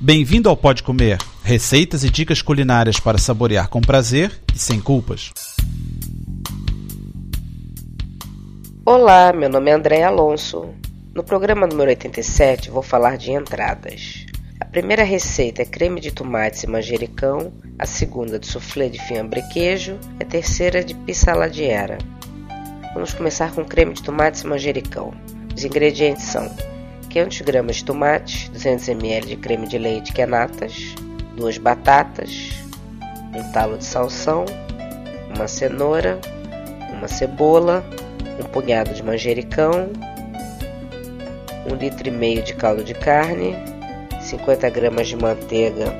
Bem-vindo ao Pode Comer, receitas e dicas culinárias para saborear com prazer e sem culpas. Olá, meu nome é André Alonso. No programa número 87 vou falar de entradas. A primeira receita é creme de tomates e manjericão, a segunda de soufflé de fiambre e queijo e a terceira de pissaladiera. Vamos começar com creme de tomates e manjericão. Os ingredientes são 500 gramas de tomate, 200 ml de creme de leite que é natas, duas batatas, um talo de salsão, uma cenoura, uma cebola, um punhado de manjericão, um litro e meio de caldo de carne, 50 gramas de manteiga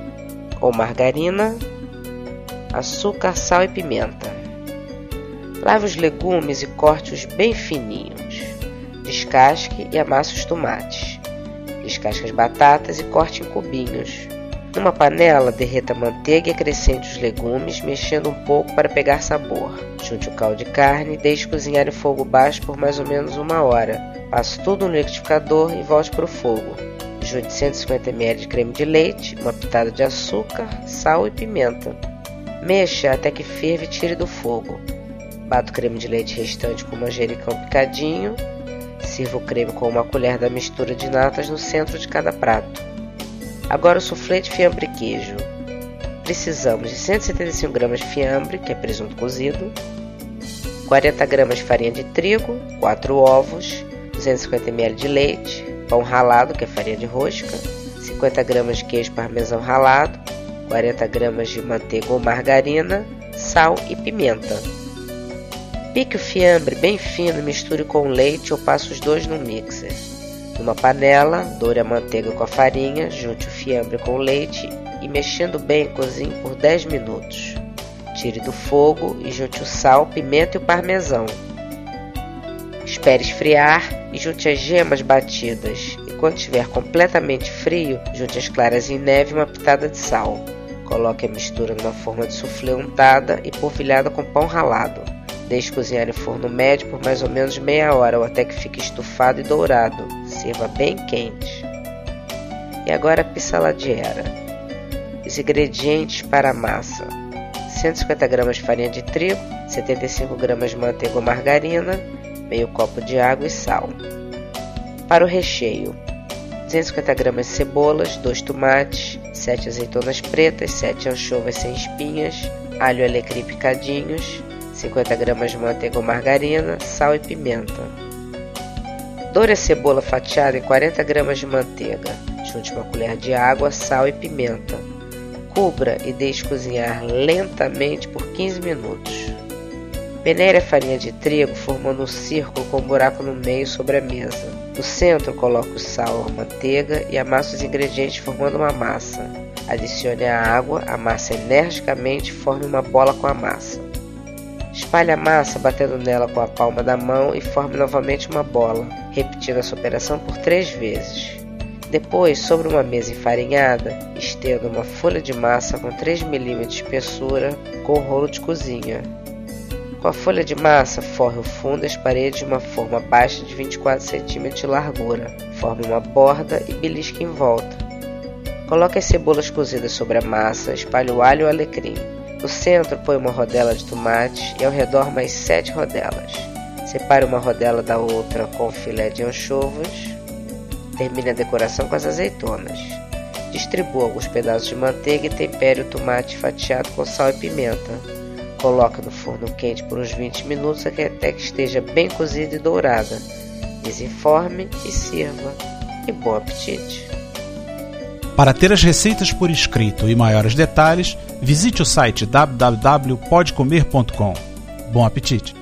ou margarina, açúcar, sal e pimenta. Lave os legumes e corte-os bem fininhos. Descasque e amasse os tomates. Descasque as batatas e corte em cubinhos. Numa panela, derreta a manteiga e acrescente os legumes, mexendo um pouco para pegar sabor. Junte o caldo de carne e deixe cozinhar em fogo baixo por mais ou menos uma hora. Passe tudo no liquidificador e volte para o fogo. Junte 150 ml de creme de leite, uma pitada de açúcar, sal e pimenta. Mexa até que ferve e tire do fogo. Bata o creme de leite restante com manjericão picadinho Sirva o creme com uma colher da mistura de natas no centro de cada prato. Agora o soufflé de fiambre e queijo. Precisamos de 175 gramas de fiambre, que é presunto cozido, 40 gramas de farinha de trigo, 4 ovos, 250 ml de leite, pão ralado, que é farinha de rosca, 50 gramas de queijo parmesão ralado, 40 gramas de manteiga ou margarina, sal e pimenta. Pique o fiambre bem fino e misture com leite ou passe os dois no mixer. Numa panela, doure a manteiga com a farinha, junte o fiambre com o leite e mexendo bem cozinhe por 10 minutos. Tire do fogo e junte o sal, pimenta e o parmesão. Espere esfriar e junte as gemas batidas. E quando estiver completamente frio, junte as claras em neve e uma pitada de sal. Coloque a mistura numa forma de soufflé untada e polvilhada com pão ralado. Deixe cozinhar em forno médio por mais ou menos meia hora ou até que fique estufado e dourado. Sirva bem quente. E agora a pissaladiera. Os ingredientes para a massa: 150 gramas de farinha de trigo, 75 gramas de manteiga ou margarina, meio copo de água e sal. Para o recheio: 250 gramas de cebolas, 2 tomates, 7 azeitonas pretas, 7 anchovas sem espinhas, alho alecrim picadinhos, 50 gramas de manteiga ou margarina, sal e pimenta. Doure a cebola fatiada em 40 gramas de manteiga. Junte uma colher de água, sal e pimenta. Cubra e deixe cozinhar lentamente por 15 minutos. Peneire a farinha de trigo formando um círculo com um buraco no meio sobre a mesa. No centro, coloque o sal, a manteiga e amasse os ingredientes formando uma massa. Adicione a água, amasse energicamente e forme uma bola com a massa. Espalhe a massa batendo nela com a palma da mão e forme novamente uma bola, repetindo essa operação por três vezes. Depois, sobre uma mesa enfarinhada, estenda uma folha de massa com 3 mm de espessura com um rolo de cozinha. Com a folha de massa, forre o fundo e as paredes de uma forma baixa de 24 cm de largura. Forme uma borda e belisque em volta. Coloque as cebolas cozidas sobre a massa, espalhe o alho e o alecrim. No centro, põe uma rodela de tomate e ao redor mais sete rodelas. Separe uma rodela da outra com filé de anchovas. Termine a decoração com as azeitonas. Distribua alguns pedaços de manteiga e tempere o tomate fatiado com sal e pimenta. Coloque no forno quente por uns 20 minutos até que esteja bem cozida e dourada. Desenforme e sirva. E bom apetite! Para ter as receitas por escrito e maiores detalhes, visite o site www.podcomer.com. Bom apetite!